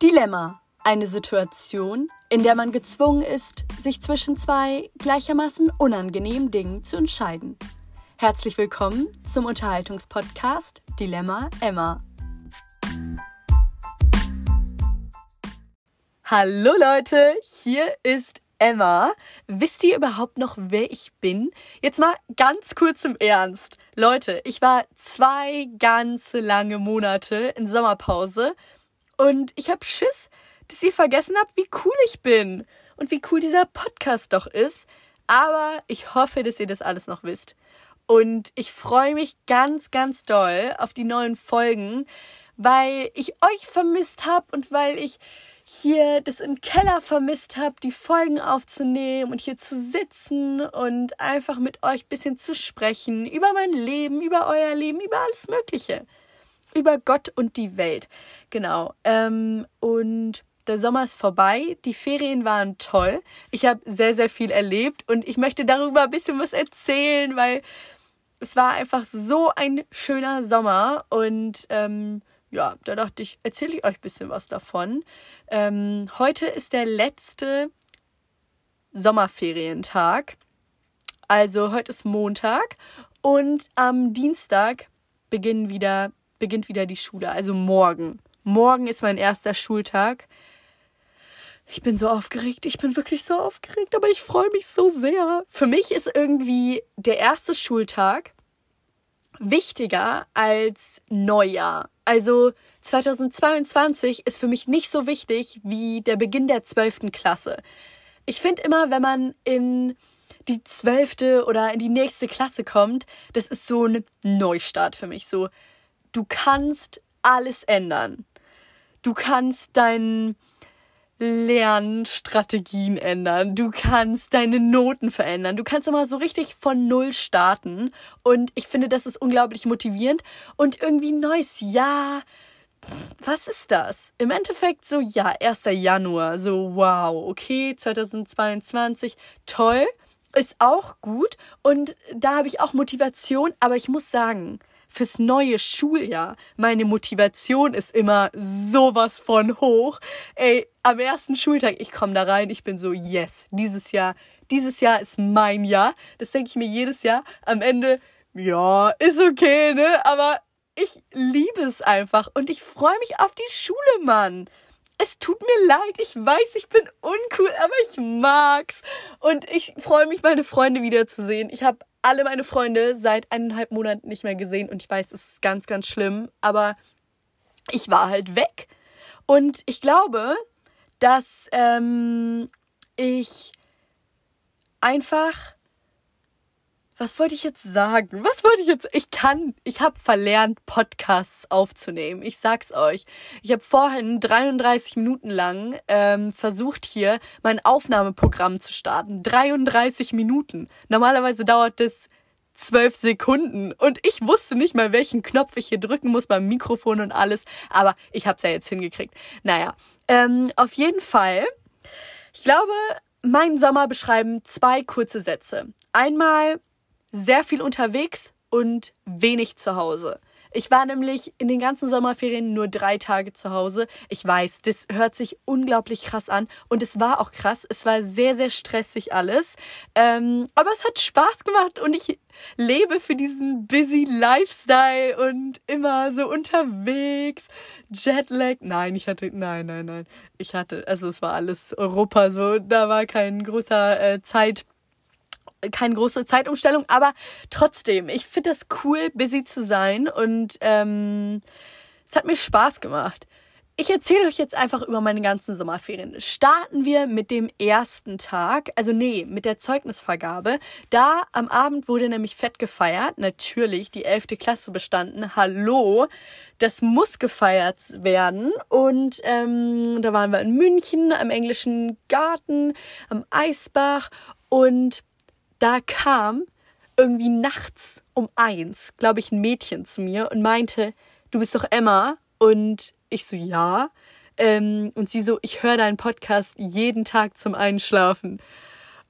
Dilemma. Eine Situation, in der man gezwungen ist, sich zwischen zwei gleichermaßen unangenehmen Dingen zu entscheiden. Herzlich willkommen zum Unterhaltungspodcast Dilemma Emma. Hallo Leute, hier ist Emma. Wisst ihr überhaupt noch, wer ich bin? Jetzt mal ganz kurz im Ernst. Leute, ich war zwei ganze lange Monate in Sommerpause und ich hab Schiss, dass ihr vergessen habt, wie cool ich bin und wie cool dieser Podcast doch ist. Aber ich hoffe, dass ihr das alles noch wisst. Und ich freue mich ganz, ganz doll auf die neuen Folgen, weil ich euch vermisst habe und weil ich hier das im Keller vermisst habe, die Folgen aufzunehmen und hier zu sitzen und einfach mit euch ein bisschen zu sprechen über mein Leben, über euer Leben, über alles Mögliche. Über Gott und die Welt. Genau. Ähm, und der Sommer ist vorbei, die Ferien waren toll. Ich habe sehr, sehr viel erlebt und ich möchte darüber ein bisschen was erzählen, weil es war einfach so ein schöner Sommer und ähm, ja, da dachte ich, erzähle ich euch ein bisschen was davon. Ähm, heute ist der letzte Sommerferientag. Also heute ist Montag und am Dienstag beginnen wieder, beginnt wieder die Schule. Also morgen. Morgen ist mein erster Schultag. Ich bin so aufgeregt, ich bin wirklich so aufgeregt, aber ich freue mich so sehr. Für mich ist irgendwie der erste Schultag wichtiger als Neujahr. Also 2022 ist für mich nicht so wichtig wie der Beginn der 12. Klasse. Ich finde immer, wenn man in die zwölfte oder in die nächste Klasse kommt, das ist so ein Neustart für mich. So, du kannst alles ändern. Du kannst deinen Lernstrategien ändern. Du kannst deine Noten verändern. Du kannst immer so richtig von Null starten. Und ich finde, das ist unglaublich motivierend. Und irgendwie neues Jahr. Was ist das? Im Endeffekt so, ja, 1. Januar. So, wow, okay, 2022, toll. Ist auch gut. Und da habe ich auch Motivation. Aber ich muss sagen, fürs neue Schuljahr. Meine Motivation ist immer sowas von hoch. Ey, am ersten Schultag, ich komme da rein, ich bin so, yes, dieses Jahr, dieses Jahr ist mein Jahr. Das denke ich mir jedes Jahr. Am Ende, ja, ist okay, ne? Aber ich liebe es einfach und ich freue mich auf die Schule, Mann. Es tut mir leid, ich weiß, ich bin uncool, aber ich mag's. Und ich freue mich, meine Freunde wiederzusehen. Ich habe alle meine Freunde seit eineinhalb Monaten nicht mehr gesehen und ich weiß, es ist ganz, ganz schlimm, aber ich war halt weg. Und ich glaube, dass ähm, ich einfach was wollte ich jetzt sagen? Was wollte ich jetzt? Ich kann, ich habe verlernt, Podcasts aufzunehmen. Ich sag's euch. Ich habe vorhin 33 Minuten lang ähm, versucht, hier mein Aufnahmeprogramm zu starten. 33 Minuten. Normalerweise dauert das zwölf Sekunden und ich wusste nicht mal, welchen Knopf ich hier drücken muss beim Mikrofon und alles. Aber ich hab's ja jetzt hingekriegt. Naja, ähm, auf jeden Fall. Ich glaube, meinen Sommer beschreiben zwei kurze Sätze. Einmal sehr viel unterwegs und wenig zu Hause. Ich war nämlich in den ganzen Sommerferien nur drei Tage zu Hause. Ich weiß, das hört sich unglaublich krass an und es war auch krass. Es war sehr, sehr stressig alles. Ähm, aber es hat Spaß gemacht und ich lebe für diesen busy Lifestyle und immer so unterwegs. Jetlag. Nein, ich hatte, nein, nein, nein. Ich hatte, also es war alles Europa so. Da war kein großer äh, Zeit keine große Zeitumstellung, aber trotzdem, ich finde das cool, busy zu sein und ähm, es hat mir Spaß gemacht. Ich erzähle euch jetzt einfach über meine ganzen Sommerferien. Starten wir mit dem ersten Tag, also nee, mit der Zeugnisvergabe. Da am Abend wurde nämlich fett gefeiert. Natürlich, die elfte Klasse bestanden. Hallo, das muss gefeiert werden. Und ähm, da waren wir in München, am englischen Garten, am Eisbach. Und da kam irgendwie nachts um eins, glaube ich, ein Mädchen zu mir und meinte, du bist doch Emma. Und ich so, ja. Ähm, und sie so, ich höre deinen Podcast jeden Tag zum Einschlafen.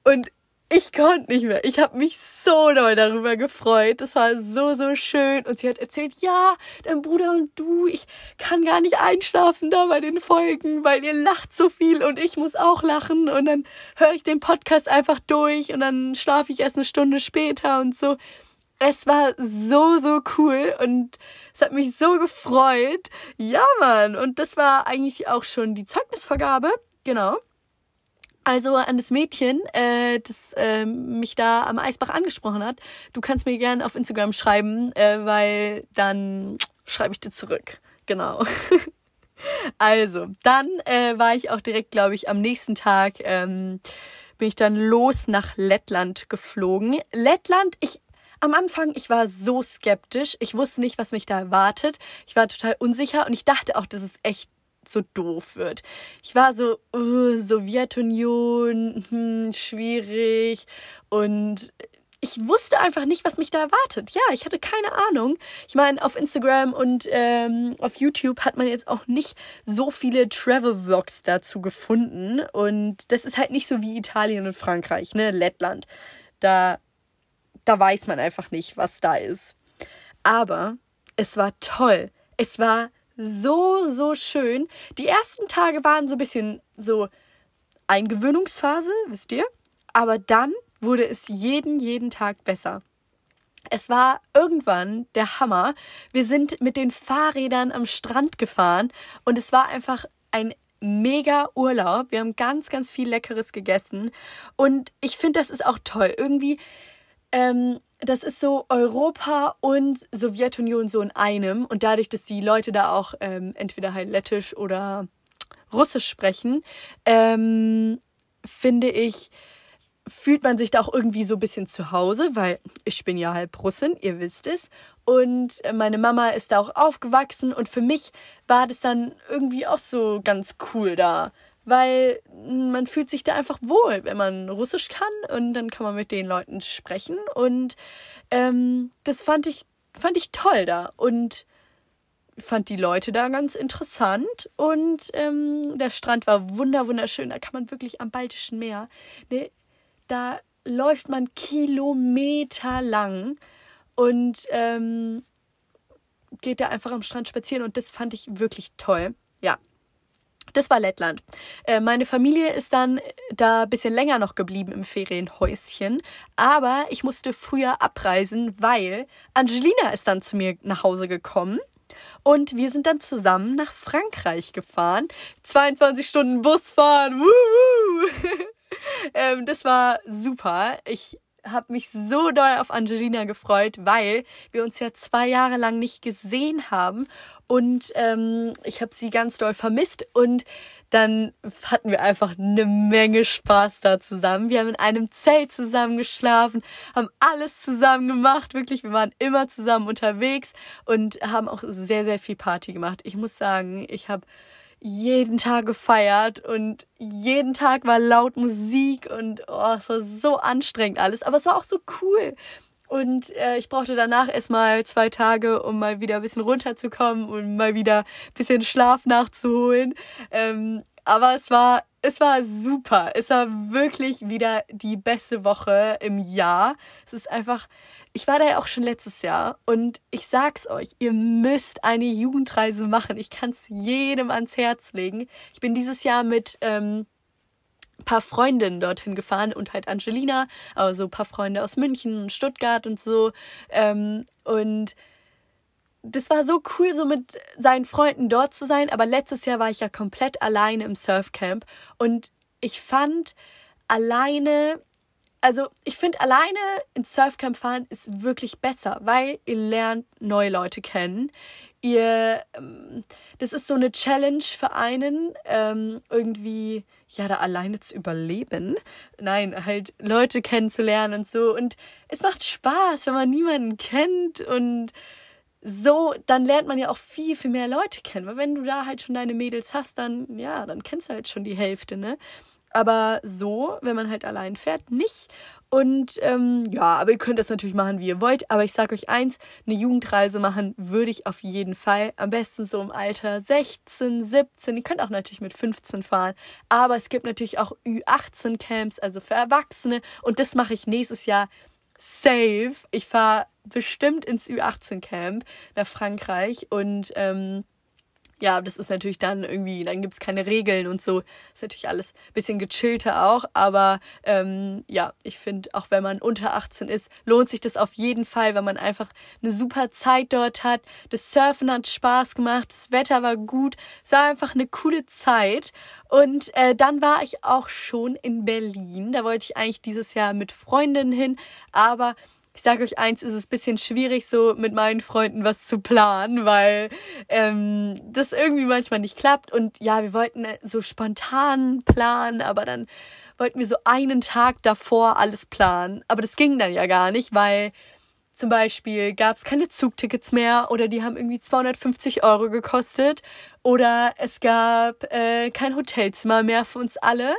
Und ich konnte nicht mehr. Ich habe mich so doll darüber gefreut. Das war so, so schön. Und sie hat erzählt, ja, dein Bruder und du, ich kann gar nicht einschlafen da bei den Folgen, weil ihr lacht so viel und ich muss auch lachen. Und dann höre ich den Podcast einfach durch und dann schlafe ich erst eine Stunde später und so. Es war so, so cool und es hat mich so gefreut. Ja, Mann. Und das war eigentlich auch schon die Zeugnisvergabe. Genau. Also an das Mädchen, äh, das äh, mich da am Eisbach angesprochen hat, du kannst mir gerne auf Instagram schreiben, äh, weil dann schreibe ich dir zurück. Genau. also, dann äh, war ich auch direkt, glaube ich, am nächsten Tag ähm, bin ich dann los nach Lettland geflogen. Lettland, ich am Anfang, ich war so skeptisch. Ich wusste nicht, was mich da erwartet. Ich war total unsicher und ich dachte auch, das ist echt so doof wird. Ich war so, uh, Sowjetunion, hm, schwierig und ich wusste einfach nicht, was mich da erwartet. Ja, ich hatte keine Ahnung. Ich meine, auf Instagram und ähm, auf YouTube hat man jetzt auch nicht so viele Travel-Vlogs dazu gefunden. Und das ist halt nicht so wie Italien und Frankreich, ne? Lettland. Da, da weiß man einfach nicht, was da ist. Aber es war toll. Es war so, so schön. Die ersten Tage waren so ein bisschen so Eingewöhnungsphase, wisst ihr? Aber dann wurde es jeden, jeden Tag besser. Es war irgendwann der Hammer. Wir sind mit den Fahrrädern am Strand gefahren und es war einfach ein mega Urlaub. Wir haben ganz, ganz viel Leckeres gegessen und ich finde, das ist auch toll. Irgendwie ähm, das ist so Europa und Sowjetunion so in einem. Und dadurch, dass die Leute da auch ähm, entweder halt lettisch oder russisch sprechen, ähm, finde ich, fühlt man sich da auch irgendwie so ein bisschen zu Hause, weil ich bin ja halb Russin, ihr wisst es. Und meine Mama ist da auch aufgewachsen und für mich war das dann irgendwie auch so ganz cool da weil man fühlt sich da einfach wohl, wenn man Russisch kann und dann kann man mit den Leuten sprechen und ähm, das fand ich fand ich toll da und fand die Leute da ganz interessant und ähm, der Strand war wunder wunderschön. Da kann man wirklich am Baltischen Meer, ne, da läuft man Kilometer lang und ähm, geht da einfach am Strand spazieren und das fand ich wirklich toll. Ja, das war Lettland. Äh, meine Familie ist dann da ein bisschen länger noch geblieben im Ferienhäuschen. Aber ich musste früher abreisen, weil Angelina ist dann zu mir nach Hause gekommen. Und wir sind dann zusammen nach Frankreich gefahren. 22 Stunden Bus fahren. ähm, das war super. Ich habe mich so doll auf Angelina gefreut, weil wir uns ja zwei Jahre lang nicht gesehen haben und ähm, ich habe sie ganz doll vermisst und dann hatten wir einfach eine Menge Spaß da zusammen. Wir haben in einem Zelt zusammen geschlafen, haben alles zusammen gemacht, wirklich, wir waren immer zusammen unterwegs und haben auch sehr, sehr viel Party gemacht. Ich muss sagen, ich habe jeden Tag gefeiert und jeden Tag war laut Musik und oh, es war so anstrengend alles, aber es war auch so cool. Und äh, ich brauchte danach erstmal zwei Tage, um mal wieder ein bisschen runterzukommen und mal wieder ein bisschen Schlaf nachzuholen. Ähm, aber es war, es war super. Es war wirklich wieder die beste Woche im Jahr. Es ist einfach, ich war da ja auch schon letztes Jahr und ich sag's euch, ihr müsst eine Jugendreise machen. Ich kann's jedem ans Herz legen. Ich bin dieses Jahr mit ähm, paar Freundinnen dorthin gefahren und halt Angelina, aber so paar Freunde aus München und Stuttgart und so. Ähm, und das war so cool, so mit seinen Freunden dort zu sein. Aber letztes Jahr war ich ja komplett alleine im Surfcamp und ich fand alleine also ich finde alleine ins Surfcamp fahren ist wirklich besser, weil ihr lernt neue Leute kennen. Ihr, ähm, das ist so eine Challenge für einen, ähm, irgendwie, ja, da alleine zu überleben. Nein, halt Leute kennenzulernen und so. Und es macht Spaß, wenn man niemanden kennt und so, dann lernt man ja auch viel, viel mehr Leute kennen. Weil wenn du da halt schon deine Mädels hast, dann, ja, dann kennst du halt schon die Hälfte, ne? Aber so, wenn man halt allein fährt, nicht. Und ähm, ja, aber ihr könnt das natürlich machen, wie ihr wollt. Aber ich sage euch eins, eine Jugendreise machen würde ich auf jeden Fall. Am besten so im Alter 16, 17. Ihr könnt auch natürlich mit 15 fahren. Aber es gibt natürlich auch Ü18-Camps, also für Erwachsene. Und das mache ich nächstes Jahr safe. Ich fahre bestimmt ins Ü18-Camp nach Frankreich. Und ähm, ja, das ist natürlich dann irgendwie, dann gibt's keine Regeln und so. Ist natürlich alles bisschen gechillter auch, aber ähm, ja, ich finde, auch wenn man unter 18 ist, lohnt sich das auf jeden Fall, weil man einfach eine super Zeit dort hat. Das Surfen hat Spaß gemacht, das Wetter war gut, es war einfach eine coole Zeit. Und äh, dann war ich auch schon in Berlin. Da wollte ich eigentlich dieses Jahr mit Freundinnen hin, aber ich sage euch eins, ist es ein bisschen schwierig, so mit meinen Freunden was zu planen, weil ähm, das irgendwie manchmal nicht klappt. Und ja, wir wollten so spontan planen, aber dann wollten wir so einen Tag davor alles planen. Aber das ging dann ja gar nicht, weil zum Beispiel gab es keine Zugtickets mehr oder die haben irgendwie 250 Euro gekostet oder es gab äh, kein Hotelzimmer mehr für uns alle.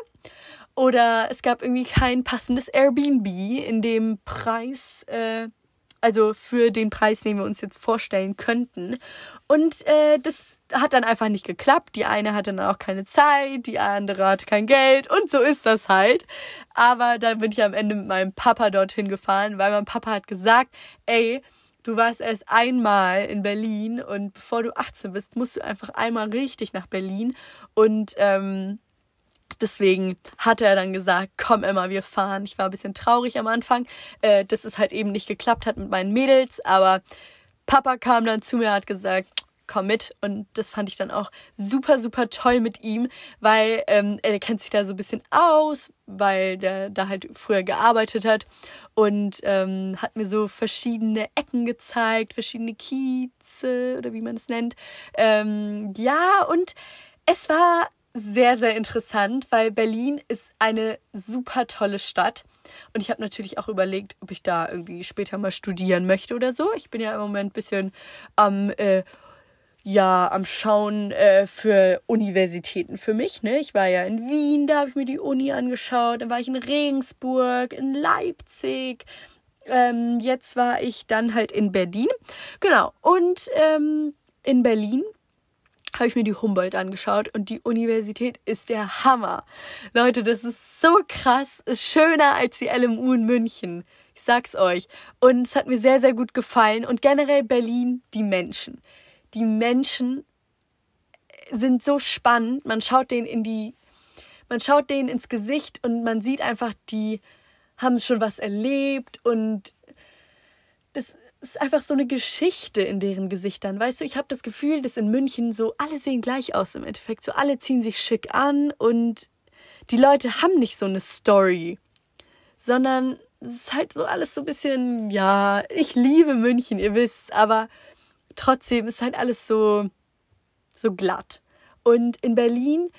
Oder es gab irgendwie kein passendes Airbnb in dem Preis, äh, also für den Preis, den wir uns jetzt vorstellen könnten. Und äh, das hat dann einfach nicht geklappt. Die eine hatte dann auch keine Zeit, die andere hatte kein Geld und so ist das halt. Aber dann bin ich am Ende mit meinem Papa dorthin gefahren, weil mein Papa hat gesagt, ey, du warst erst einmal in Berlin und bevor du 18 bist, musst du einfach einmal richtig nach Berlin und ähm, Deswegen hat er dann gesagt, komm Emma, wir fahren. Ich war ein bisschen traurig am Anfang, äh, dass es halt eben nicht geklappt hat mit meinen Mädels, aber Papa kam dann zu mir, hat gesagt, komm mit. Und das fand ich dann auch super, super toll mit ihm, weil ähm, er kennt sich da so ein bisschen aus, weil der da halt früher gearbeitet hat und ähm, hat mir so verschiedene Ecken gezeigt, verschiedene Kieze oder wie man es nennt. Ähm, ja, und es war sehr, sehr interessant, weil Berlin ist eine super tolle Stadt. Und ich habe natürlich auch überlegt, ob ich da irgendwie später mal studieren möchte oder so. Ich bin ja im Moment ein bisschen am, äh, ja, am Schauen äh, für Universitäten für mich. Ne? Ich war ja in Wien, da habe ich mir die Uni angeschaut. Dann war ich in Regensburg, in Leipzig. Ähm, jetzt war ich dann halt in Berlin. Genau. Und ähm, in Berlin habe ich mir die Humboldt angeschaut und die Universität ist der Hammer. Leute, das ist so krass, ist schöner als die LMU in München. Ich sag's euch. Und es hat mir sehr, sehr gut gefallen. Und generell Berlin, die Menschen. Die Menschen sind so spannend. Man schaut denen in die, man schaut denen ins Gesicht und man sieht einfach, die haben schon was erlebt und das ist einfach so eine Geschichte in deren Gesichtern. Weißt du, ich habe das Gefühl, dass in München so alle sehen gleich aus im Endeffekt. So alle ziehen sich schick an und die Leute haben nicht so eine Story, sondern es ist halt so alles so ein bisschen, ja, ich liebe München, ihr wisst, aber trotzdem ist halt alles so, so glatt. Und in Berlin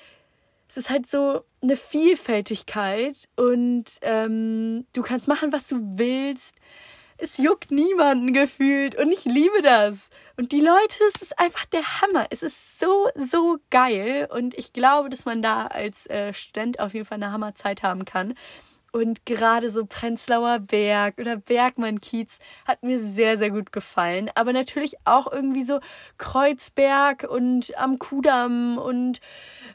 es ist halt so eine Vielfältigkeit und ähm, du kannst machen, was du willst es juckt niemanden gefühlt und ich liebe das. Und die Leute, es ist einfach der Hammer. Es ist so, so geil und ich glaube, dass man da als äh, Student auf jeden Fall eine Hammerzeit haben kann. Und gerade so Prenzlauer Berg oder Bergmann-Kiez hat mir sehr, sehr gut gefallen. Aber natürlich auch irgendwie so Kreuzberg und am Kudamm und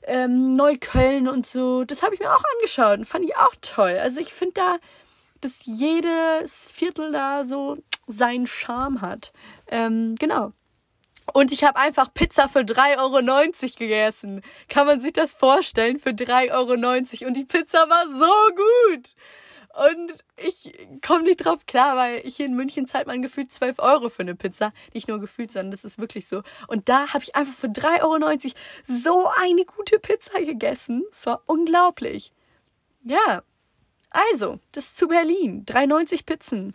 ähm, Neukölln und so. Das habe ich mir auch angeschaut und fand ich auch toll. Also ich finde da dass jedes Viertel da so seinen Charme hat. Ähm, genau. Und ich habe einfach Pizza für 3,90 Euro gegessen. Kann man sich das vorstellen? Für 3,90 Euro. Und die Pizza war so gut. Und ich komme nicht drauf klar, weil hier in München zahlt man gefühlt 12 Euro für eine Pizza. Nicht nur gefühlt, sondern das ist wirklich so. Und da habe ich einfach für 3,90 Euro so eine gute Pizza gegessen. Es war unglaublich. Ja, also, das zu Berlin. 3,90 Pizzen.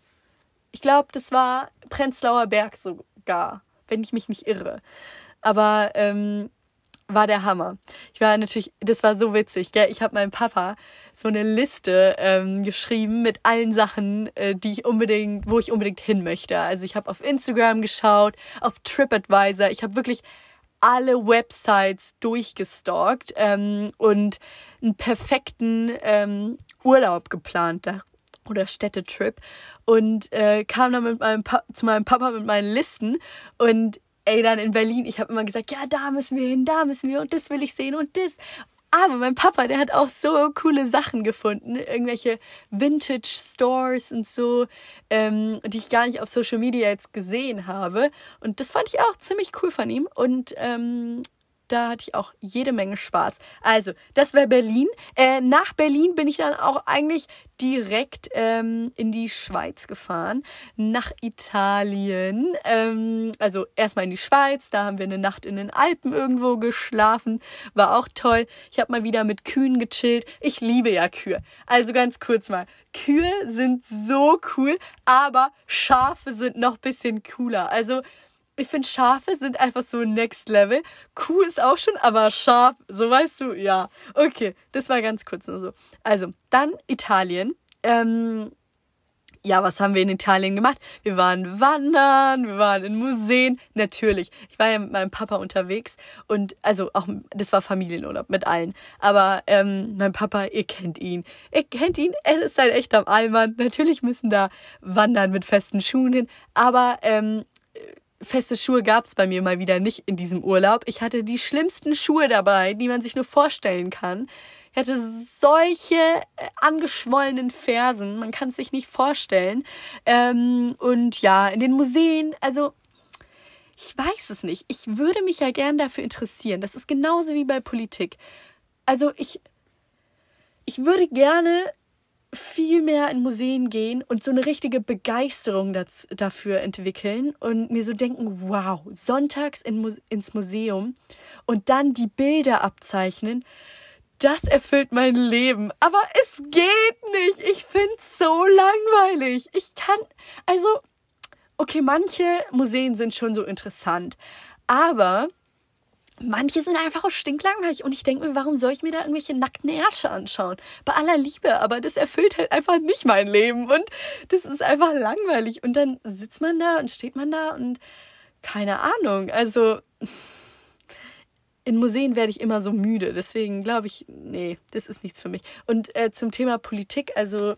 Ich glaube, das war Prenzlauer Berg sogar, wenn ich mich nicht irre. Aber ähm, war der Hammer. Ich war natürlich, das war so witzig. Gell? Ich habe meinem Papa so eine Liste ähm, geschrieben mit allen Sachen, äh, die ich unbedingt, wo ich unbedingt hin möchte. Also ich habe auf Instagram geschaut, auf TripAdvisor. Ich habe wirklich alle Websites durchgestalkt ähm, und einen perfekten ähm, Urlaub geplant oder Städtetrip und äh, kam dann mit meinem pa zu meinem Papa mit meinen Listen und ey, dann in Berlin, ich habe immer gesagt, ja, da müssen wir hin, da müssen wir und das will ich sehen und das. Aber mein Papa, der hat auch so coole Sachen gefunden, irgendwelche Vintage Stores und so, ähm, die ich gar nicht auf Social Media jetzt gesehen habe. Und das fand ich auch ziemlich cool von ihm. Und ähm, da hatte ich auch jede Menge Spaß. Also, das wäre Berlin. Äh, nach Berlin bin ich dann auch eigentlich direkt ähm, in die Schweiz gefahren, nach Italien. Ähm, also erstmal in die Schweiz, da haben wir eine Nacht in den Alpen irgendwo geschlafen, war auch toll. Ich habe mal wieder mit Kühen gechillt. Ich liebe ja Kühe. Also ganz kurz mal, Kühe sind so cool, aber Schafe sind noch bisschen cooler. Also ich finde, Schafe sind einfach so next level. Kuh ist auch schon, aber Schaf, so weißt du, ja. Okay, das war ganz kurz nur so. Also, dann Italien. Ähm, ja, was haben wir in Italien gemacht? Wir waren wandern, wir waren in Museen, natürlich. Ich war ja mit meinem Papa unterwegs und also auch, das war Familienurlaub mit allen. Aber ähm, mein Papa, ihr kennt ihn. Ihr kennt ihn, er ist ein echter Allmann. Natürlich müssen da wandern mit festen Schuhen hin, aber ähm, feste Schuhe gab's bei mir mal wieder nicht in diesem Urlaub. Ich hatte die schlimmsten Schuhe dabei, die man sich nur vorstellen kann. Ich hatte solche äh, angeschwollenen Fersen, man kann es sich nicht vorstellen. Ähm, und ja, in den Museen, also ich weiß es nicht. Ich würde mich ja gern dafür interessieren. Das ist genauso wie bei Politik. Also ich, ich würde gerne viel mehr in Museen gehen und so eine richtige Begeisterung das, dafür entwickeln und mir so denken, wow, sonntags in, ins Museum und dann die Bilder abzeichnen, das erfüllt mein Leben. Aber es geht nicht. Ich find's so langweilig. Ich kann, also, okay, manche Museen sind schon so interessant, aber manche sind einfach auch stinklangweilig und ich denke mir, warum soll ich mir da irgendwelche nackten Ärsche anschauen? Bei aller Liebe, aber das erfüllt halt einfach nicht mein Leben und das ist einfach langweilig und dann sitzt man da und steht man da und keine Ahnung, also in Museen werde ich immer so müde, deswegen glaube ich, nee, das ist nichts für mich. Und äh, zum Thema Politik, also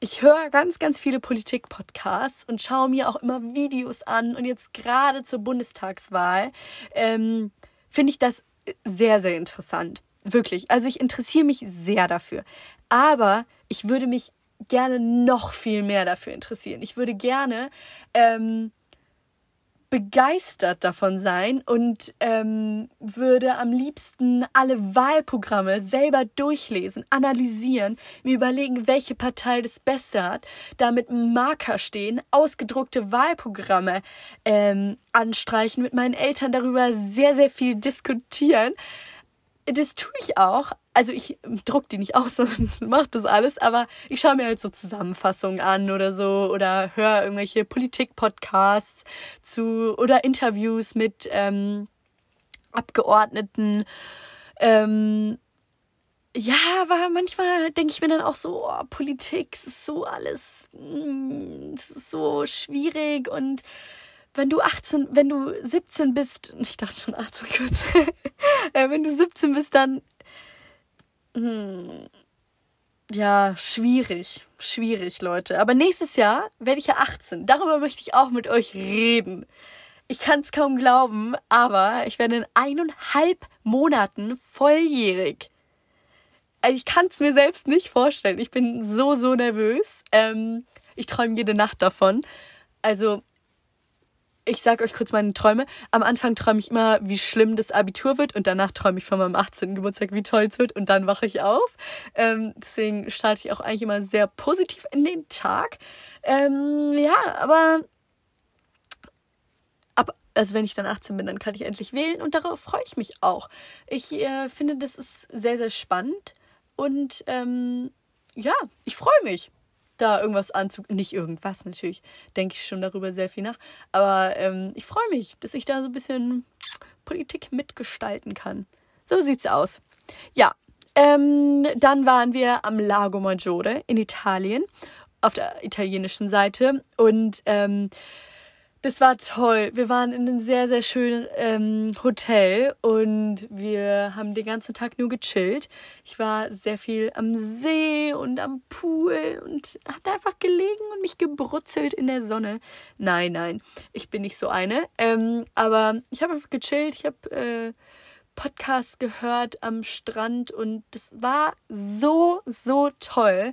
ich höre ganz, ganz viele Politik-Podcasts und schaue mir auch immer Videos an. Und jetzt gerade zur Bundestagswahl ähm, finde ich das sehr, sehr interessant. Wirklich. Also ich interessiere mich sehr dafür. Aber ich würde mich gerne noch viel mehr dafür interessieren. Ich würde gerne ähm, begeistert davon sein und ähm, würde am liebsten alle Wahlprogramme selber durchlesen, analysieren, mir überlegen, welche Partei das Beste hat, damit Marker stehen, ausgedruckte Wahlprogramme ähm, anstreichen, mit meinen Eltern darüber sehr, sehr viel diskutieren. Das tue ich auch, also ich druck die nicht aus und mach das alles, aber ich schaue mir halt so Zusammenfassungen an oder so oder höre irgendwelche Politik-Podcasts zu oder Interviews mit ähm, Abgeordneten. Ähm, ja, aber manchmal denke ich mir dann auch so, oh, Politik ist so alles, mm, ist so schwierig und wenn du 18, wenn du 17 bist, ich dachte schon 18 kurz, äh, wenn du 17 bist, dann hm. Ja, schwierig. Schwierig, Leute. Aber nächstes Jahr werde ich ja 18. Darüber möchte ich auch mit euch reden. Ich kann es kaum glauben, aber ich werde in eineinhalb Monaten volljährig. Also ich kann es mir selbst nicht vorstellen. Ich bin so, so nervös. Ähm, ich träume jede Nacht davon. Also ich sage euch kurz meine Träume. Am Anfang träume ich immer, wie schlimm das Abitur wird und danach träume ich von meinem 18. Geburtstag, wie toll es wird und dann wache ich auf. Ähm, deswegen starte ich auch eigentlich immer sehr positiv in den Tag. Ähm, ja, aber ab, also wenn ich dann 18 bin, dann kann ich endlich wählen und darauf freue ich mich auch. Ich äh, finde, das ist sehr, sehr spannend und ähm, ja, ich freue mich da irgendwas anzug. Nicht irgendwas, natürlich denke ich schon darüber sehr viel nach. Aber ähm, ich freue mich, dass ich da so ein bisschen Politik mitgestalten kann. So sieht's aus. Ja, ähm, dann waren wir am Lago Maggiore in Italien, auf der italienischen Seite. Und ähm, das war toll. Wir waren in einem sehr, sehr schönen ähm, Hotel und wir haben den ganzen Tag nur gechillt. Ich war sehr viel am See und am Pool und habe einfach gelegen und mich gebrutzelt in der Sonne. Nein, nein, ich bin nicht so eine. Ähm, aber ich habe einfach gechillt. Ich habe äh, Podcast gehört am Strand und das war so, so toll,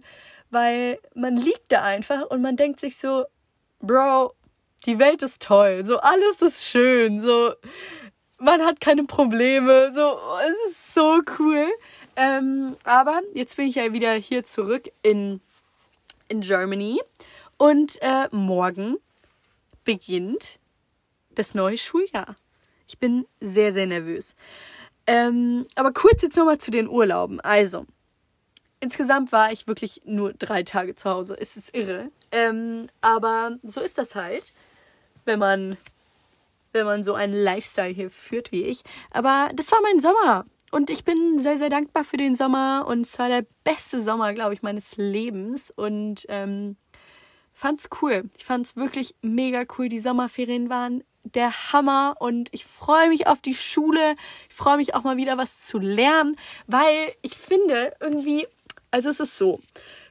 weil man liegt da einfach und man denkt sich so, Bro, die Welt ist toll, so alles ist schön, so man hat keine Probleme, so es ist so cool. Ähm, aber jetzt bin ich ja wieder hier zurück in, in Germany und äh, morgen beginnt das neue Schuljahr. Ich bin sehr, sehr nervös. Ähm, aber kurz jetzt nochmal zu den Urlauben. Also, insgesamt war ich wirklich nur drei Tage zu Hause. Es ist irre. Ähm, aber so ist das halt wenn man, wenn man so einen Lifestyle hier führt wie ich. Aber das war mein Sommer. Und ich bin sehr, sehr dankbar für den Sommer. Und es war der beste Sommer, glaube ich, meines Lebens. Und ähm, fand's cool. Ich fand's wirklich mega cool. Die Sommerferien waren der Hammer und ich freue mich auf die Schule. Ich freue mich auch mal wieder was zu lernen, weil ich finde irgendwie, also es ist so,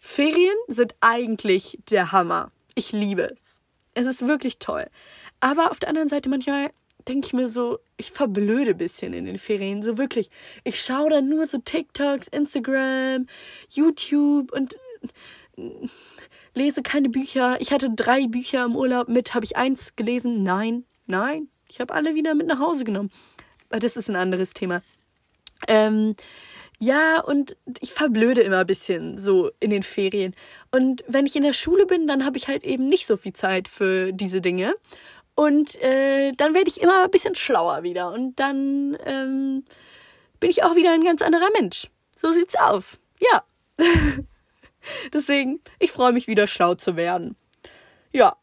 Ferien sind eigentlich der Hammer. Ich liebe es. Es ist wirklich toll. Aber auf der anderen Seite manchmal denke ich mir so, ich verblöde ein bisschen in den Ferien. So wirklich. Ich schaue dann nur so TikToks, Instagram, YouTube und lese keine Bücher. Ich hatte drei Bücher im Urlaub mit. Habe ich eins gelesen? Nein, nein. Ich habe alle wieder mit nach Hause genommen. Aber das ist ein anderes Thema. Ähm, ja, und ich verblöde immer ein bisschen so in den Ferien. Und wenn ich in der Schule bin, dann habe ich halt eben nicht so viel Zeit für diese Dinge. Und äh, dann werde ich immer ein bisschen schlauer wieder. Und dann ähm, bin ich auch wieder ein ganz anderer Mensch. So sieht's aus. Ja. Deswegen, ich freue mich wieder schlau zu werden. Ja,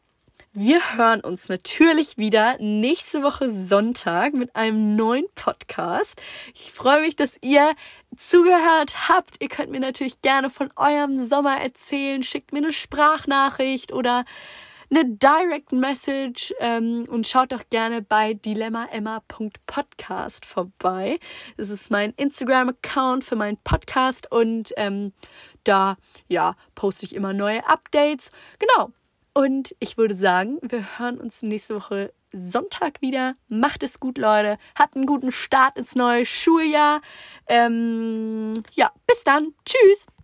wir hören uns natürlich wieder nächste Woche Sonntag mit einem neuen Podcast. Ich freue mich, dass ihr zugehört habt. Ihr könnt mir natürlich gerne von eurem Sommer erzählen. Schickt mir eine Sprachnachricht oder eine Direct Message ähm, und schaut doch gerne bei dilemmaemma.podcast vorbei. Das ist mein Instagram-Account für meinen Podcast und ähm, da ja poste ich immer neue Updates. Genau. Und ich würde sagen, wir hören uns nächste Woche Sonntag wieder. Macht es gut, Leute. Habt einen guten Start ins neue Schuljahr. Ähm, ja, bis dann. Tschüss.